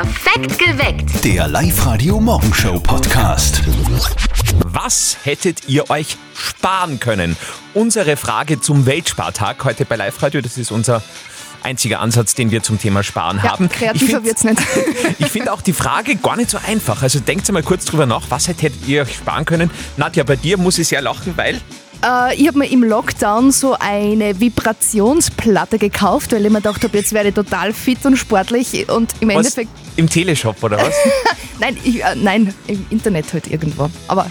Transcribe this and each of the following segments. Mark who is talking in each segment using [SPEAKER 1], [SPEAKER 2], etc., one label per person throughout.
[SPEAKER 1] Perfekt geweckt.
[SPEAKER 2] Der Live-Radio-Morgenshow-Podcast.
[SPEAKER 3] Was hättet ihr euch sparen können? Unsere Frage zum Weltspartag heute bei Live Radio. Das ist unser einziger Ansatz, den wir zum Thema Sparen
[SPEAKER 4] Ja,
[SPEAKER 3] haben.
[SPEAKER 4] kreativer wird's nicht.
[SPEAKER 3] Ich finde auch die Frage gar nicht so einfach. Also denkt mal kurz drüber nach, was hättet ihr euch sparen können? Nadja, bei dir muss ich sehr lachen, weil
[SPEAKER 4] Äh, ich habe mir im Lockdown so eine Vibrationsplatte gekauft, weil ich mir gedacht habe, jetzt werde ich total fit und sportlich und im
[SPEAKER 3] was
[SPEAKER 4] Endeffekt.
[SPEAKER 3] im Teleshop oder was?
[SPEAKER 4] Nein, ich, äh, nein, im Internet halt irgendwo. Aber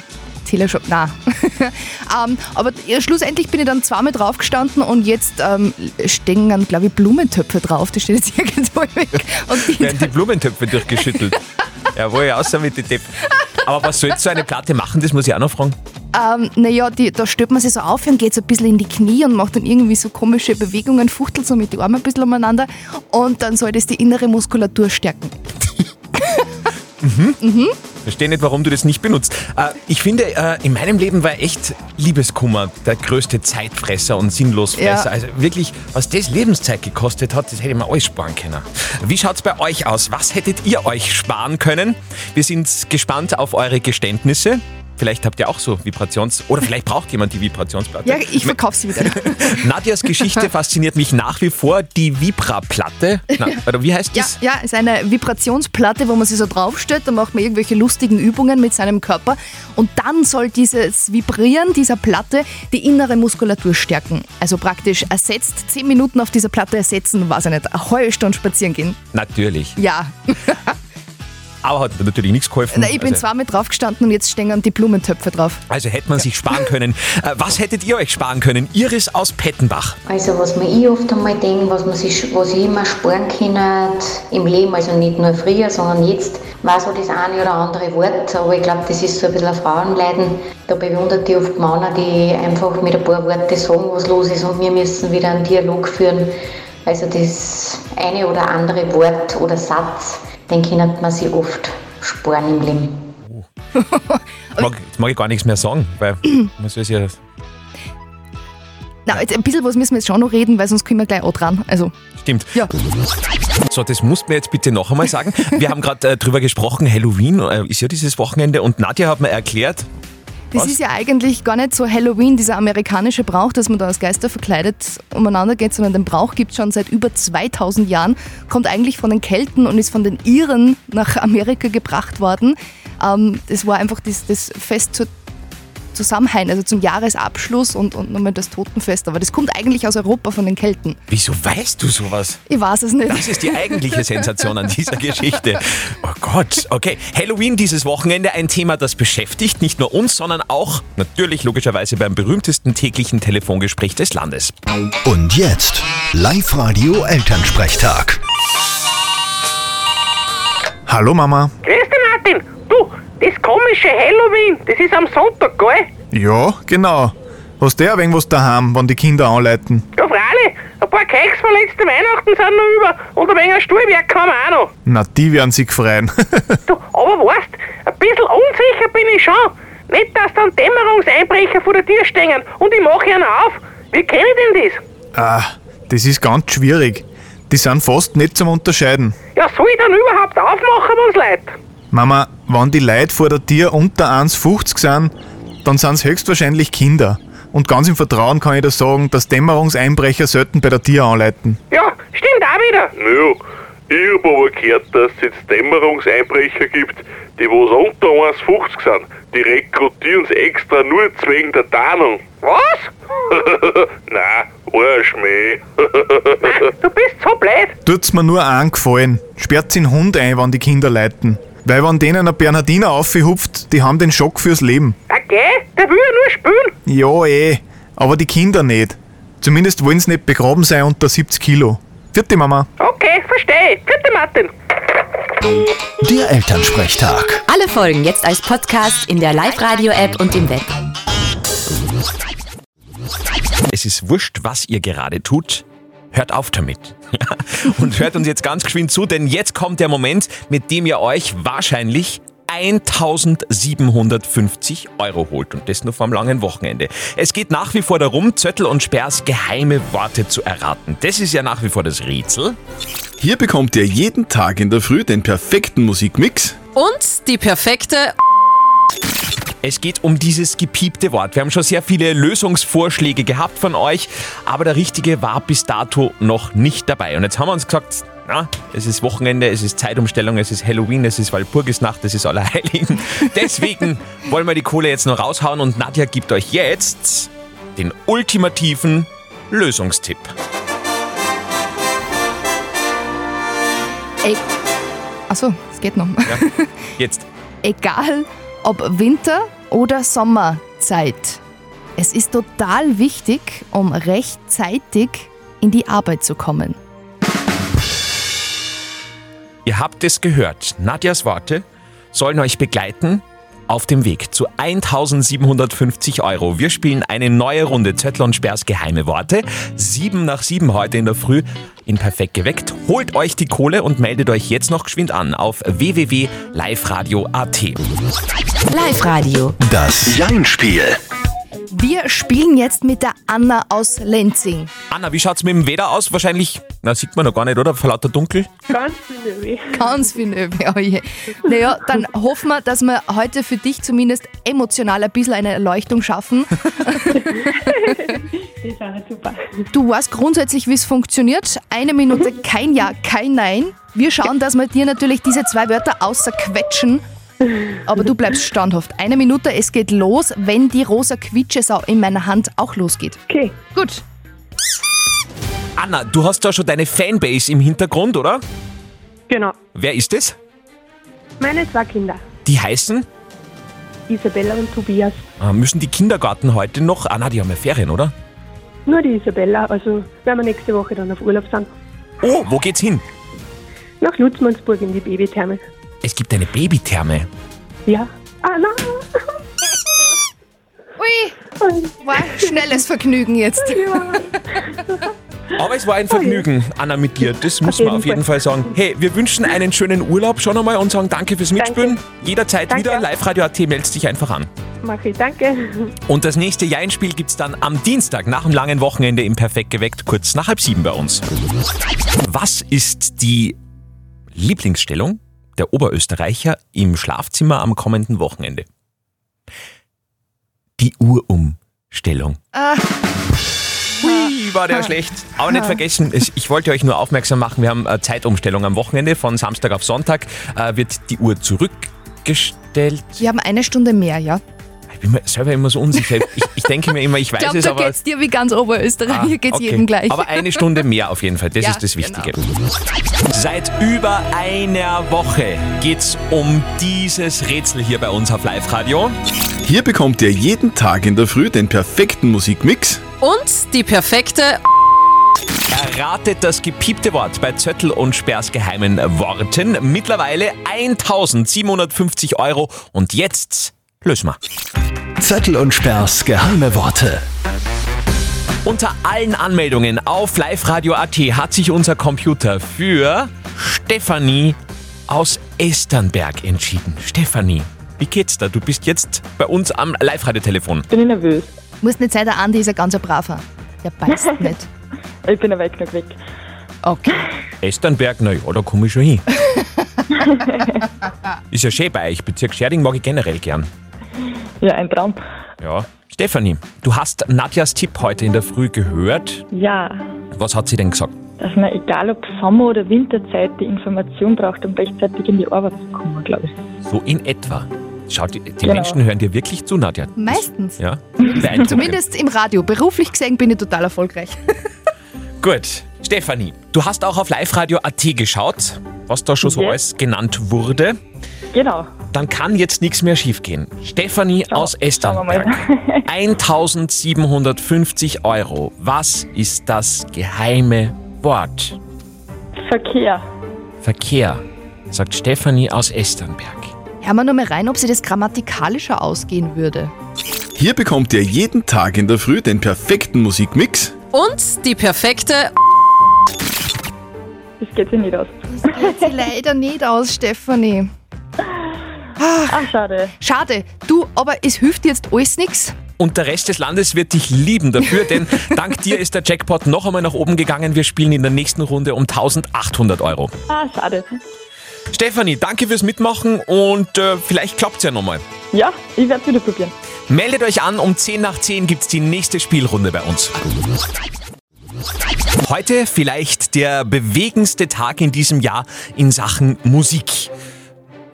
[SPEAKER 4] Teleshop, na. ähm, aber schlussendlich bin ich dann zweimal draufgestanden und jetzt ähm, stehen dann, glaube ich, Blumentöpfe drauf. Die stehen jetzt irgendwo weg. Und die,
[SPEAKER 3] Werden die Blumentöpfe durchgeschüttelt. Jawohl, außer mit den Depp. Aber was soll so eine Platte machen? Das muss ich auch noch fragen.
[SPEAKER 4] ähm, naja, da stellt man sich so auf und geht so ein bisschen in die Knie und macht dann irgendwie so komische Bewegungen, fuchtelt so mit den Armen ein bisschen umeinander und dann soll das die innere Muskulatur stärken.
[SPEAKER 3] Verstehe nicht, warum du das nicht benutzt. Äh, ich finde, äh, in meinem Leben war echt Liebeskummer der größte Zeitfresser und Sinnlosfresser.
[SPEAKER 4] Ja.
[SPEAKER 3] Also wirklich, was das Lebenszeit gekostet hat, das hätte man alles sparen können. Wie schaut's bei euch aus? Was hättet ihr euch sparen können? Wir sind gespannt auf eure Geständnisse. Vielleicht habt ihr auch so Vibrations- oder vielleicht braucht jemand die Vibrationsplatte.
[SPEAKER 4] Ja, ich verkaufe sie wieder.
[SPEAKER 3] Nadjas Geschichte fasziniert mich nach wie vor. Die Vibra-Platte. Oder wie heißt
[SPEAKER 4] Ja,
[SPEAKER 3] das?
[SPEAKER 4] ja, ist eine Vibrationsplatte, wo man sich so draufstellt, da macht man irgendwelche lustigen Übungen mit seinem Körper und dann soll dieses Vibrieren dieser Platte die innere Muskulatur stärken. Also praktisch ersetzt, 10 Minuten auf dieser Platte ersetzen, weiß ich nicht, eine halbe Stunde spazieren gehen.
[SPEAKER 3] Natürlich.
[SPEAKER 4] Ja,
[SPEAKER 3] Aber hat natürlich nichts geholfen.
[SPEAKER 4] Na, ich bin
[SPEAKER 3] Also-
[SPEAKER 4] zweimal draufgestanden und jetzt stehen die Blumentöpfe drauf.
[SPEAKER 3] Also hätte man sich sparen können. Äh, Was hättet ihr euch sparen können? Iris aus Pettenbach.
[SPEAKER 5] Also was mir ich oft einmal denke, was, man sich, was ich immer sparen kann im Leben, also nicht nur früher, sondern jetzt, war so das eine oder andere Wort, aber ich glaube, das ist so ein bisschen ein Frauenleiden. Da bewundert ich oft Männer, die einfach mit ein paar Worten sagen, was los ist und wir müssen wieder einen Dialog führen. Also das eine oder andere Wort oder Satz, den kann man sich oft sparen im Leben.
[SPEAKER 3] Jetzt mag, jetzt mag ich gar nichts mehr sagen, weil man soll es ja.
[SPEAKER 4] Na, jetzt ein bisschen was müssen wir jetzt schon noch reden, weil sonst kommen wir gleich auch dran. Also,
[SPEAKER 3] Stimmt.
[SPEAKER 4] ja.
[SPEAKER 3] So, das musst du mir jetzt bitte noch einmal sagen. Wir haben gerade äh, drüber gesprochen, Halloween äh, ist ja dieses Wochenende und Nadja hat mir erklärt,
[SPEAKER 4] Das
[SPEAKER 3] Was?
[SPEAKER 4] ist ja eigentlich gar nicht so Halloween, dieser amerikanische Brauch, dass man da als Geister verkleidet umeinander geht, sondern den Brauch gibt es schon seit über 2000 Jahren, kommt eigentlich von den Kelten und ist von den Iren nach Amerika gebracht worden. Ähm, das war einfach das, das Fest zur Zusammenhang, also zum Jahresabschluss und, und nochmal das Totenfest. Aber das kommt eigentlich aus Europa von den Kelten.
[SPEAKER 3] wieso weißt du sowas?
[SPEAKER 4] Ich weiß es nicht.
[SPEAKER 3] Das ist die eigentliche Sensation an dieser Geschichte. Oh Gott, okay. Halloween dieses Wochenende ein Thema, das beschäftigt nicht nur uns, sondern auch natürlich logischerweise beim berühmtesten täglichen Telefongespräch des Landes.
[SPEAKER 2] Und jetzt Live-Radio Elternsprechtag.
[SPEAKER 6] Hallo Mama.
[SPEAKER 7] Grüß dich, Martin. Komische Halloween, das ist am Sonntag, gell?
[SPEAKER 6] Ja, genau. Hast du ein wenig was daheim, wenn die Kinder anleiten?
[SPEAKER 7] Ja, freilich. Ein paar Keks von letzten Weihnachten sind noch über und ein wenig Stuhlwerk haben wir auch noch.
[SPEAKER 6] Na, die werden sich freuen.
[SPEAKER 7] Du, aber weißt, ein bisschen unsicher bin ich schon. Nicht, dass dann Dämmerungseinbrecher vor der Tür stehen und ich mache ihnen auf. Wie kenne ich denn das?
[SPEAKER 6] ah, das ist ganz schwierig. Die sind fast nicht zum Unterscheiden.
[SPEAKER 7] Ja, soll ich dann überhaupt aufmachen, wenn's leid?
[SPEAKER 6] Mama, wenn die Leute vor der Tür unter 1,50 sind, dann sind es höchstwahrscheinlich Kinder. Und ganz im Vertrauen kann ich dir sagen, dass Dämmerungseinbrecher selten bei der Tür anleiten.
[SPEAKER 7] Ja, stimmt auch wieder.
[SPEAKER 8] Naja, ich hab aber gehört, dass es jetzt Dämmerungseinbrecher gibt, die was unter 1,50 sind. Die rekrutieren sie extra nur wegen der Tarnung.
[SPEAKER 7] Was?
[SPEAKER 8] Nein, Arschmäh.
[SPEAKER 7] Nein, du bist so blöd.
[SPEAKER 6] Tut's mir nur einen Gefallen. Sperrt den Hund ein, wenn die Kinder leiten. Weil wenn denen ein Bernhardiner aufhupft, die haben den Schock fürs Leben.
[SPEAKER 7] Okay, der will ja nur spielen.
[SPEAKER 6] Ja, eh. Aber die Kinder nicht. Zumindest wollen sie nicht begraben sein unter 70 Kilo. Vierte Mama.
[SPEAKER 7] Okay, verstehe. Bitte, Martin.
[SPEAKER 2] Der Elternsprechtag.
[SPEAKER 1] Alle Folgen jetzt als Podcast in der Live-Radio-App und im Web.
[SPEAKER 3] Es ist wurscht, was ihr gerade tut. Hört auf damit. Und hört uns jetzt ganz geschwind zu, denn jetzt kommt der Moment, mit dem ihr euch wahrscheinlich 1750 Euro holt und das nur vom langen Wochenende. Es geht nach wie vor darum, Zöttl und Sperrs geheime Worte zu erraten. Das ist ja nach wie vor das Rätsel.
[SPEAKER 9] Hier bekommt ihr jeden Tag in der Früh den perfekten Musikmix
[SPEAKER 1] Und die perfekte
[SPEAKER 3] Es geht um dieses gepiepte Wort. Wir haben schon sehr viele Lösungsvorschläge gehabt von euch, aber der richtige war bis dato noch nicht dabei. Und jetzt haben wir uns gesagt, na, es ist Wochenende, es ist Zeitumstellung, es ist Halloween, es ist Walpurgisnacht, es ist Allerheiligen. Deswegen wollen wir die Kohle jetzt noch raushauen und Nadja gibt euch jetzt den ultimativen Lösungstipp.
[SPEAKER 4] Ey. Achso, es geht noch.
[SPEAKER 3] Ja, jetzt.
[SPEAKER 4] Egal ob Winter- oder Sommerzeit. Es ist total wichtig, um rechtzeitig in die Arbeit zu kommen.
[SPEAKER 3] Ihr habt es gehört. Nadjas Worte sollen euch begleiten auf dem Weg zu 1750 Euro. Wir spielen eine neue Runde Zettel und Sperrs geheime Worte. Sieben nach sieben heute in der Früh in Perfekt geweckt. Holt euch die Kohle und meldet euch jetzt noch geschwind an auf www.liveradio.at.
[SPEAKER 1] Live-Radio.
[SPEAKER 2] Das Jein-Spiel.
[SPEAKER 4] Wir spielen jetzt mit der Anna aus Lenzing.
[SPEAKER 3] Anna, wie schaut's mit dem Wetter aus? Wahrscheinlich, na sieht man noch gar nicht, oder? Vor lauter Dunkel.
[SPEAKER 7] Ganz viel weh.
[SPEAKER 4] Ganz viel Nöbe, oh je. Naja, dann hoffen wir, dass wir heute für dich zumindest emotional ein bisschen eine Erleuchtung schaffen.
[SPEAKER 7] Das war super.
[SPEAKER 4] Du weißt grundsätzlich, wie es funktioniert. Eine Minute kein Ja, kein Nein. Wir schauen, dass wir dir natürlich diese zwei Wörter außerquetschen. Aber du bleibst standhaft. Eine Minute, es geht los, wenn die rosa Quietschesau in meiner Hand auch losgeht.
[SPEAKER 7] Okay,
[SPEAKER 4] Gut.
[SPEAKER 3] Anna, du hast da schon deine Fanbase im Hintergrund, oder?
[SPEAKER 7] genau.
[SPEAKER 3] Wer ist es?
[SPEAKER 7] Meine zwei Kinder,
[SPEAKER 3] Die heißen?
[SPEAKER 7] Isabella und Tobias.
[SPEAKER 3] Äh, müssen die Kindergarten heute noch? Ah, na, die haben ja Ferien, oder?
[SPEAKER 7] Nur die Isabella, also werden wir nächste Woche dann auf Urlaub sind.
[SPEAKER 3] Oh, wo geht's hin?
[SPEAKER 7] Nach Lutzmannsburg in die Babytherme.
[SPEAKER 3] Es gibt eine Babytherme.
[SPEAKER 7] Ja. Ah, nein.
[SPEAKER 4] Ui, war ein schnelles Vergnügen jetzt.
[SPEAKER 3] Aber es war ein Vergnügen, Anna, mit dir. Das müssen wir
[SPEAKER 7] jeden
[SPEAKER 3] auf jeden
[SPEAKER 7] Fall.
[SPEAKER 3] Sagen. Hey, wir wünschen einen schönen Urlaub schon einmal und sagen danke fürs Mitspielen. Jederzeit
[SPEAKER 7] Danke.
[SPEAKER 3] wieder. Live-Radio.at meldet dich einfach an.
[SPEAKER 7] Mach ich, danke.
[SPEAKER 3] Und das nächste Jein-Spiel gibt's dann am Dienstag nach dem langen Wochenende im Perfekt geweckt, kurz nach halb sieben bei uns. Was ist die Lieblingsstellung der Oberösterreicher im Schlafzimmer am kommenden Wochenende? Die Uhrumstellung.
[SPEAKER 4] Ah,
[SPEAKER 3] Hui, war der schlecht. Aber nicht vergessen, es- ich wollte euch nur aufmerksam machen, wir haben eine Zeitumstellung am Wochenende. Von Samstag auf Sonntag äh, wird die Uhr zurückgestellt.
[SPEAKER 4] wir haben eine Stunde mehr, ja?
[SPEAKER 3] Ich bin mir selber immer so unsicher. Ich, ich denke mir immer, ich
[SPEAKER 4] Ich
[SPEAKER 3] weiß
[SPEAKER 4] glaube,
[SPEAKER 3] es,
[SPEAKER 4] da
[SPEAKER 3] aber...
[SPEAKER 4] geht's dir wie ganz Oberösterreich.
[SPEAKER 3] Ah,
[SPEAKER 4] Hier geht's
[SPEAKER 3] okay.
[SPEAKER 4] jedem gleich.
[SPEAKER 3] Aber eine Stunde mehr auf jeden Fall, das
[SPEAKER 4] Ja,
[SPEAKER 3] ist das
[SPEAKER 4] genau.
[SPEAKER 3] Wichtige. Seit über einer Woche geht's um dieses Rätsel hier bei uns auf Live-Radio.
[SPEAKER 9] Hier bekommt ihr jeden Tag in der Früh den perfekten Musikmix
[SPEAKER 1] Und die perfekte
[SPEAKER 3] Erratet das gepiepte Wort bei Zöttl und Sperrs geheimen Worten. Mittlerweile 1750 Euro. Und jetzt lösen wir.
[SPEAKER 2] Zettel und Sperrs geheime Worte.
[SPEAKER 3] Unter allen Anmeldungen auf liveradio.at hat sich unser Computer für Stefanie aus Esternberg entschieden. Stefanie, wie geht's da? Du bist jetzt bei uns am Live-Radio-Telefon.
[SPEAKER 10] Bin ich nervös.
[SPEAKER 4] Muss nicht sein, der Andi ist ein ganzer Braver. Der beißt nicht.
[SPEAKER 10] Ich bin ja weit genug weg.
[SPEAKER 4] Okay.
[SPEAKER 3] Esternberg, na ja, da komme ich schon hin. Ist ja schön bei euch. Bezirk Scherding mag ich generell gern.
[SPEAKER 10] Ja, ein Traum.
[SPEAKER 3] Ja. Stefanie, du hast Nadjas Tipp heute in der Früh gehört.
[SPEAKER 10] Ja,
[SPEAKER 3] Was hat sie denn gesagt?
[SPEAKER 10] dass man egal ob Sommer- oder Winterzeit die Information braucht, um rechtzeitig in die Arbeit zu kommen, glaube ich.
[SPEAKER 3] So in etwa. Schaut, die, die
[SPEAKER 10] Genau.
[SPEAKER 3] Menschen hören dir wirklich zu, Nadja.
[SPEAKER 4] Meistens.
[SPEAKER 3] Ja? Beeindruckend.
[SPEAKER 4] Zumindest im Radio. Beruflich gesehen bin ich total erfolgreich.
[SPEAKER 3] Gut. Stefanie, du hast auch auf liveradio.at geschaut, was da schon so
[SPEAKER 10] Ja.
[SPEAKER 3] alles genannt wurde.
[SPEAKER 10] Genau.
[SPEAKER 3] Dann kann jetzt nichts mehr schiefgehen. Stefanie aus Esternberg. 1750 Euro. Was ist das geheime Wort?
[SPEAKER 10] Verkehr.
[SPEAKER 3] Verkehr, sagt Stefanie aus Esternberg.
[SPEAKER 4] Hören wir nur mal rein, ob sie das grammatikalischer ausgehen würde.
[SPEAKER 9] Hier bekommt ihr jeden Tag in der Früh den perfekten Musikmix
[SPEAKER 1] und die perfekte
[SPEAKER 10] Das geht sich nicht aus.
[SPEAKER 4] Das geht sie leider nicht aus, Stefanie.
[SPEAKER 10] Ah, schade.
[SPEAKER 4] Schade. Du, aber es hilft jetzt alles nichts.
[SPEAKER 3] Und der Rest des Landes wird dich lieben dafür, denn dank dir ist der Jackpot noch einmal nach oben gegangen. Wir spielen in der nächsten Runde um 1800 Euro.
[SPEAKER 10] Ah, schade.
[SPEAKER 3] Stefanie, danke fürs Mitmachen und äh, vielleicht klappt's ja nochmal.
[SPEAKER 10] Ja, ich werde es wieder probieren.
[SPEAKER 3] Meldet euch an, um 10 nach 10 gibt's die nächste Spielrunde bei uns. Heute vielleicht der bewegendste Tag in diesem Jahr in Sachen Musik.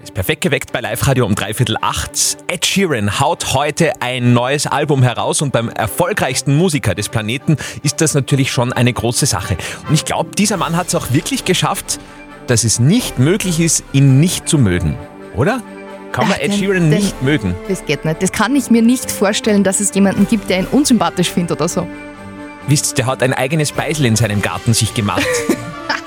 [SPEAKER 3] Ist perfekt geweckt bei Live Radio um dreiviertel acht. Ed Sheeran haut heute ein neues Album heraus und beim erfolgreichsten Musiker des Planeten ist das natürlich schon eine große Sache. Und ich glaube, dieser Mann hat es auch wirklich geschafft, dass es nicht möglich ist, ihn nicht zu mögen. Oder? Kann man
[SPEAKER 4] Ach,
[SPEAKER 3] Ed Sheeran
[SPEAKER 4] den-
[SPEAKER 3] nicht mögen?
[SPEAKER 4] Das geht nicht. Das kann ich mir nicht vorstellen, dass es jemanden gibt, der ihn unsympathisch findet oder so.
[SPEAKER 3] Wisst, der hat ein eigenes Beisel in seinem Garten sich gemacht.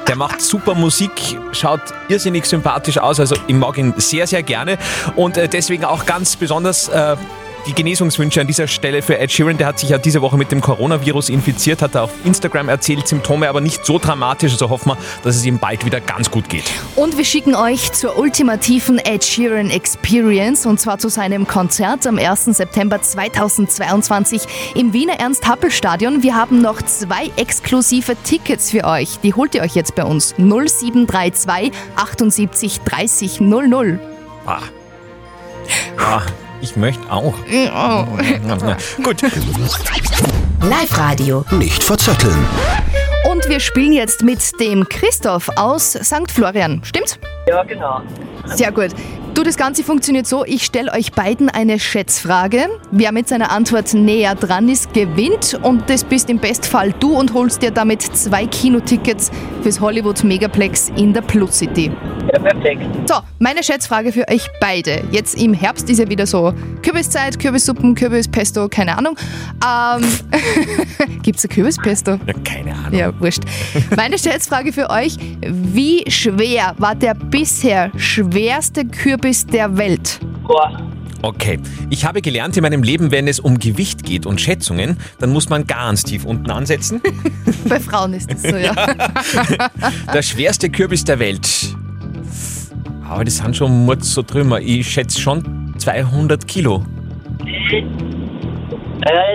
[SPEAKER 3] Der macht super Musik, schaut irrsinnig sympathisch aus, also ich mag ihn sehr, sehr gerne. Und äh, deswegen auch ganz besonders äh, Genesungswünsche an dieser Stelle für Ed Sheeran. Der hat sich ja diese Woche mit dem Coronavirus infiziert, hat er auf Instagram erzählt, Symptome aber nicht so dramatisch, also hoffen wir, dass es ihm bald wieder ganz gut geht.
[SPEAKER 4] Und wir schicken euch zur ultimativen Ed Sheeran Experience und zwar zu seinem Konzert am 1. September 2022 im Wiener Ernst-Happel-Stadion. Wir haben noch zwei exklusive Tickets für euch. Die holt ihr euch jetzt bei uns. 0732 78 30 00.
[SPEAKER 3] Ah. Ah, ich möchte auch. Gut.
[SPEAKER 1] Live-Radio.
[SPEAKER 2] Nicht verzetteln.
[SPEAKER 4] Und wir spielen jetzt mit dem Christoph aus St. Florian. Stimmt's?
[SPEAKER 11] Ja, genau.
[SPEAKER 4] Sehr gut. Du, das Ganze funktioniert so, ich stelle euch beiden eine Schätzfrage. Wer mit seiner Antwort näher dran ist, gewinnt und das bist im Bestfall du und holst dir damit zwei Kinotickets fürs Hollywood Megaplex in der Plus City.
[SPEAKER 11] Ja, perfekt.
[SPEAKER 4] So, meine Schätzfrage für euch beide. Jetzt im Herbst ist ja wieder so Kürbiszeit, Kürbissuppen, Kürbispesto, keine Ahnung. Ähm, Gibt's ein Kürbispesto?
[SPEAKER 3] Ja, keine Ahnung.
[SPEAKER 4] Ja, wurscht. Meine Schätzfrage für euch. Wie schwer war der bisher schwerste Kürbis der Welt?
[SPEAKER 11] Boah,
[SPEAKER 3] Okay, ich habe gelernt in meinem Leben, wenn es um Gewicht geht und Schätzungen, dann muss man ganz tief unten ansetzen.
[SPEAKER 4] Bei Frauen ist das so, ja.
[SPEAKER 3] Der schwerste Kürbis der Welt. Aber das sind schon Murz so Trümmer. Ich schätze schon 200 Kilo.
[SPEAKER 11] äh,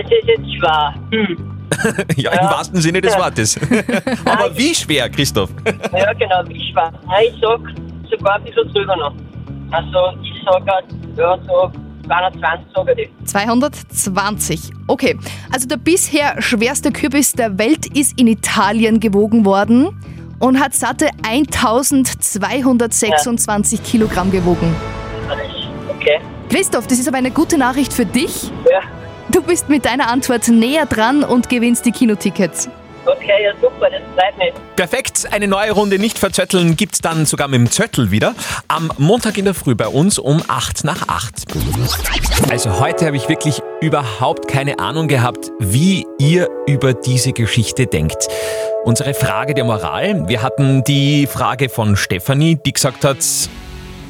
[SPEAKER 11] das ist jetzt schwer. Hm.
[SPEAKER 3] Ja, im wahrsten Sinne des Wortes. Aber wie schwer, Christoph?
[SPEAKER 11] Ja, genau, wie schwer. Nein, ich sag sogar ein bisschen drüber noch. Also, ich sag, ja, so 220 sage ich.
[SPEAKER 4] 220. Okay, also der bisher schwerste Kürbis der Welt ist in Italien gewogen worden und hat satte 1226 Kilogramm gewogen.
[SPEAKER 11] Okay.
[SPEAKER 4] Christoph, das ist aber eine gute Nachricht für dich.
[SPEAKER 11] Ja.
[SPEAKER 4] Du bist mit deiner Antwort näher dran und gewinnst die Kinotickets.
[SPEAKER 11] Okay, ja, super, das freut mich.
[SPEAKER 3] Perfekt, eine neue Runde nicht verzötteln gibt's dann sogar mit dem Zöttel wieder. Am Montag in der Früh bei uns um 8 nach 8. Also heute habe ich wirklich überhaupt keine Ahnung gehabt, wie ihr über diese Geschichte denkt. Unsere Frage der Moral. Wir hatten die Frage von Stefanie, die gesagt hat,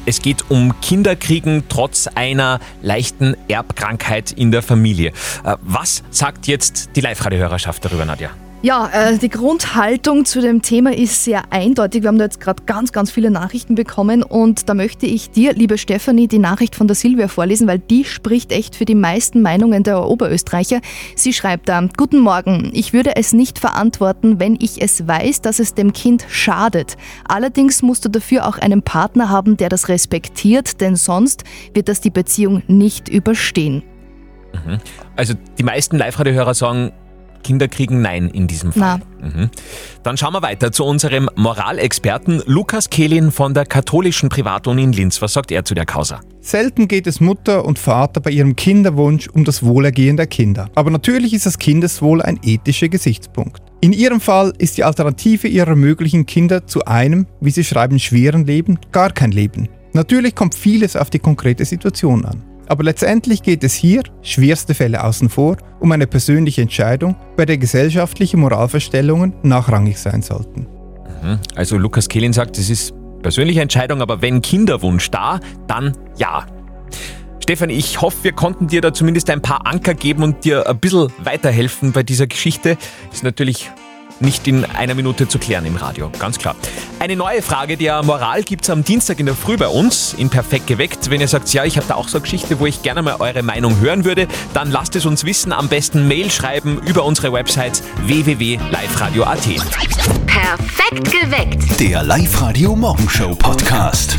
[SPEAKER 3] es geht um Kinderkriegen trotz einer leichten Erbkrankheit in der Familie. Äh, Was sagt jetzt die Live-Radio-Hörerschaft darüber, Nadja?
[SPEAKER 4] Ja, äh, die Grundhaltung zu dem Thema ist sehr eindeutig. Wir haben da jetzt gerade ganz, ganz viele Nachrichten bekommen und da möchte ich dir, liebe Stefanie, die Nachricht von der Silvia vorlesen, weil die spricht echt für die meisten Meinungen der Oberösterreicher. Sie schreibt da, Guten Morgen, ich würde es nicht verantworten, wenn ich es weiß, dass es dem Kind schadet. Allerdings musst du dafür auch einen Partner haben, der das respektiert, denn sonst wird das die Beziehung nicht überstehen.
[SPEAKER 3] Mhm. Also die meisten Live-Radio-Hörer sagen, Kinder kriegen Nein in diesem Fall. Mhm. Dann schauen wir weiter zu unserem Moralexperten Lukas Kehlin von der katholischen Privatuni in Linz. Was sagt er zu der Causa?
[SPEAKER 12] Selten geht es Mutter und Vater bei ihrem Kinderwunsch um das Wohlergehen der Kinder. Aber natürlich ist das Kindeswohl ein ethischer Gesichtspunkt. In ihrem Fall ist die Alternative ihrer möglichen Kinder zu einem, wie sie schreiben, schweren Leben gar kein Leben. Natürlich kommt vieles auf die konkrete Situation an. Aber letztendlich geht es hier, schwerste Fälle außen vor, um eine persönliche Entscheidung, bei der gesellschaftliche Moralverstellungen nachrangig sein sollten.
[SPEAKER 3] Mhm. Also Lukas Kehlin sagt, es ist persönliche Entscheidung, aber wenn Kinderwunsch da, dann ja. Stefan, ich hoffe, wir konnten dir da zumindest ein paar Anker geben und dir ein bisschen weiterhelfen bei dieser Geschichte. Ist natürlich nicht in einer Minute zu klären im Radio, ganz klar. Eine neue Frage der Moral gibt's am Dienstag in der Früh bei uns in Perfekt geweckt. Wenn ihr sagt, ja, ich habe da auch so eine Geschichte, wo ich gerne mal eure Meinung hören würde, dann lasst es uns wissen. Am besten Mail schreiben über unsere Website www.liveradio.at.
[SPEAKER 1] Perfekt geweckt.
[SPEAKER 2] Der Live-Radio Morgenshow Podcast.